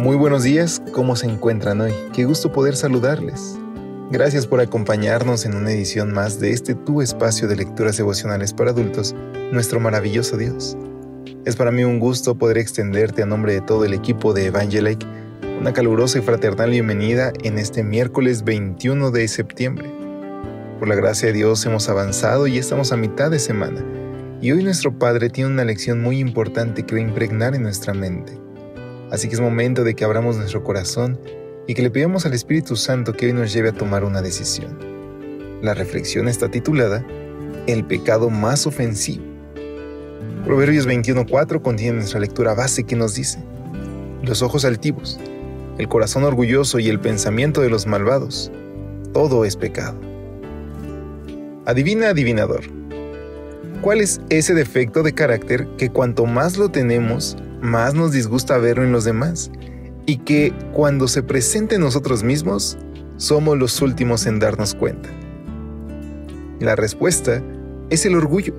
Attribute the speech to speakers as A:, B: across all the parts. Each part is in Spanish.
A: Muy buenos días, ¿cómo se encuentran hoy? Qué gusto poder saludarles. Gracias por acompañarnos en una edición más de este tu espacio de lecturas devocionales para adultos, nuestro maravilloso Dios. Es para mí un gusto poder extenderte a nombre de todo el equipo de Evangelike una calurosa y fraternal bienvenida en este miércoles 21 de septiembre. Por la gracia de Dios hemos avanzado y estamos a mitad de semana, y hoy nuestro Padre tiene una lección muy importante que va a impregnar en nuestra mente. Así que es momento de que abramos nuestro corazón y que le pidamos al Espíritu Santo que hoy nos lleve a tomar una decisión. La reflexión está titulada El pecado más ofensivo. Proverbios 21.4 contiene nuestra lectura base que nos dice, los ojos altivos, el corazón orgulloso y el pensamiento de los malvados, todo es pecado. Adivina, adivinador. ¿Cuál es ese defecto de carácter que cuanto más lo tenemos, más nos disgusta verlo en los demás y que cuando se presente en nosotros mismos, somos los últimos en darnos cuenta. La respuesta es el orgullo.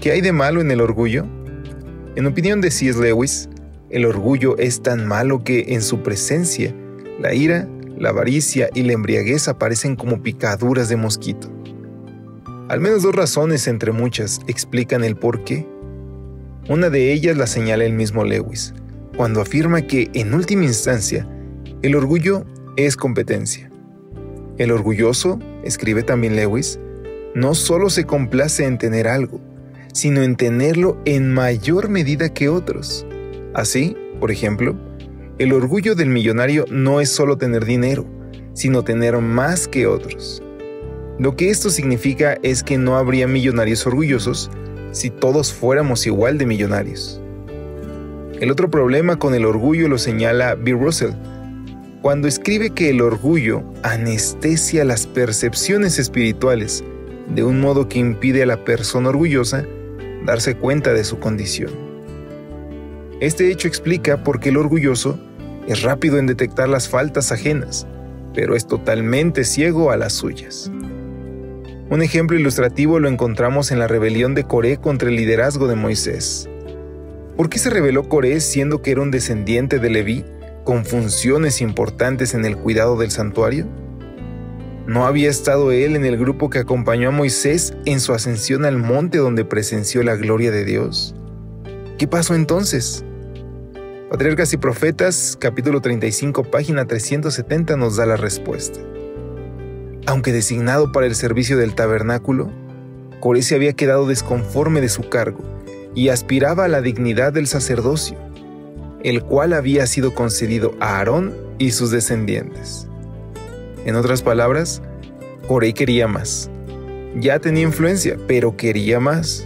A: ¿Qué hay de malo en el orgullo? En opinión de C.S. Lewis, el orgullo es tan malo que en su presencia, la ira, la avaricia y la embriaguez aparecen como picaduras de mosquito. Al menos dos razones entre muchas explican el por qué una de ellas la señala el mismo Lewis, cuando afirma que, en última instancia, el orgullo es competencia. El orgulloso, escribe también Lewis, no solo se complace en tener algo, sino en tenerlo en mayor medida que otros. Así, por ejemplo, el orgullo del millonario no es solo tener dinero, sino tener más que otros. Lo que esto significa es que no habría millonarios orgullosos, si todos fuéramos igual de millonarios. El otro problema con el orgullo lo señala Bill Russell, cuando escribe que el orgullo anestesia las percepciones espirituales de un modo que impide a la persona orgullosa darse cuenta de su condición. Este hecho explica por qué el orgulloso es rápido en detectar las faltas ajenas, pero es totalmente ciego a las suyas. Un ejemplo ilustrativo lo encontramos en la rebelión de Coré contra el liderazgo de Moisés. ¿Por qué se rebeló Coré siendo que era un descendiente de Leví, con funciones importantes en el cuidado del santuario? ¿No había estado él en el grupo que acompañó a Moisés en su ascensión al monte donde presenció la gloria de Dios? ¿Qué pasó entonces? Patriarcas y Profetas, capítulo 35, página 370 nos da la respuesta. Aunque designado para el servicio del tabernáculo, Coré se había quedado desconforme de su cargo y aspiraba a la dignidad del sacerdocio, el cual había sido concedido a Aarón y sus descendientes. En otras palabras, Coré quería más. Ya tenía influencia, pero quería más.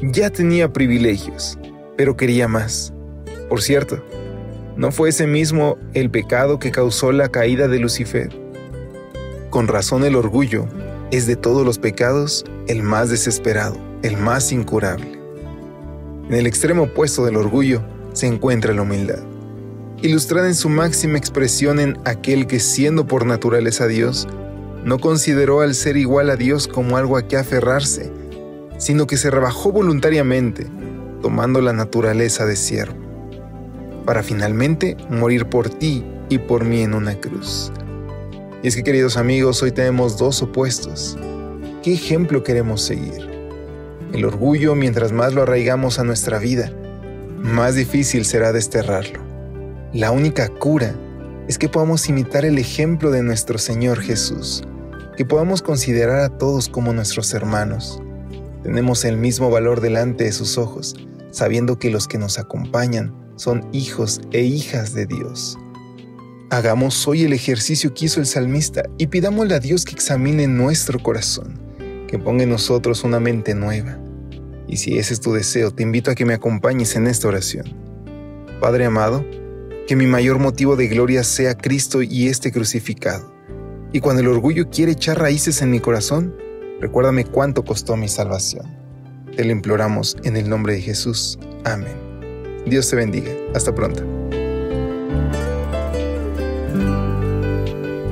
A: Ya tenía privilegios, pero quería más. Por cierto, ¿no fue ese mismo el pecado que causó la caída de Lucifer? Con razón el orgullo es de todos los pecados el más desesperado, el más incurable. En el extremo opuesto del orgullo se encuentra la humildad, ilustrada en su máxima expresión en aquel que siendo por naturaleza Dios, no consideró al ser igual a Dios como algo a que aferrarse, sino que se rebajó voluntariamente, tomando la naturaleza de siervo, para finalmente morir por ti y por mí en una cruz. Y es que queridos amigos, hoy tenemos dos opuestos. ¿Qué ejemplo queremos seguir? El orgullo, mientras más lo arraigamos a nuestra vida, más difícil será desterrarlo. La única cura es que podamos imitar el ejemplo de nuestro Señor Jesús, que podamos considerar a todos como nuestros hermanos. Tenemos el mismo valor delante de sus ojos, sabiendo que los que nos acompañan son hijos e hijas de Dios. Hagamos hoy el ejercicio que hizo el salmista y pidámosle a Dios que examine nuestro corazón, que ponga en nosotros una mente nueva Y si ese es tu deseo, te invito a que me acompañes en esta oración. Padre amado, que mi mayor motivo de gloria sea Cristo y este crucificado. Y cuando el orgullo quiere echar raíces en mi corazón, recuérdame cuánto costó mi salvación. Te lo imploramos en el nombre de Jesús. Amén. Dios te bendiga. Hasta pronto.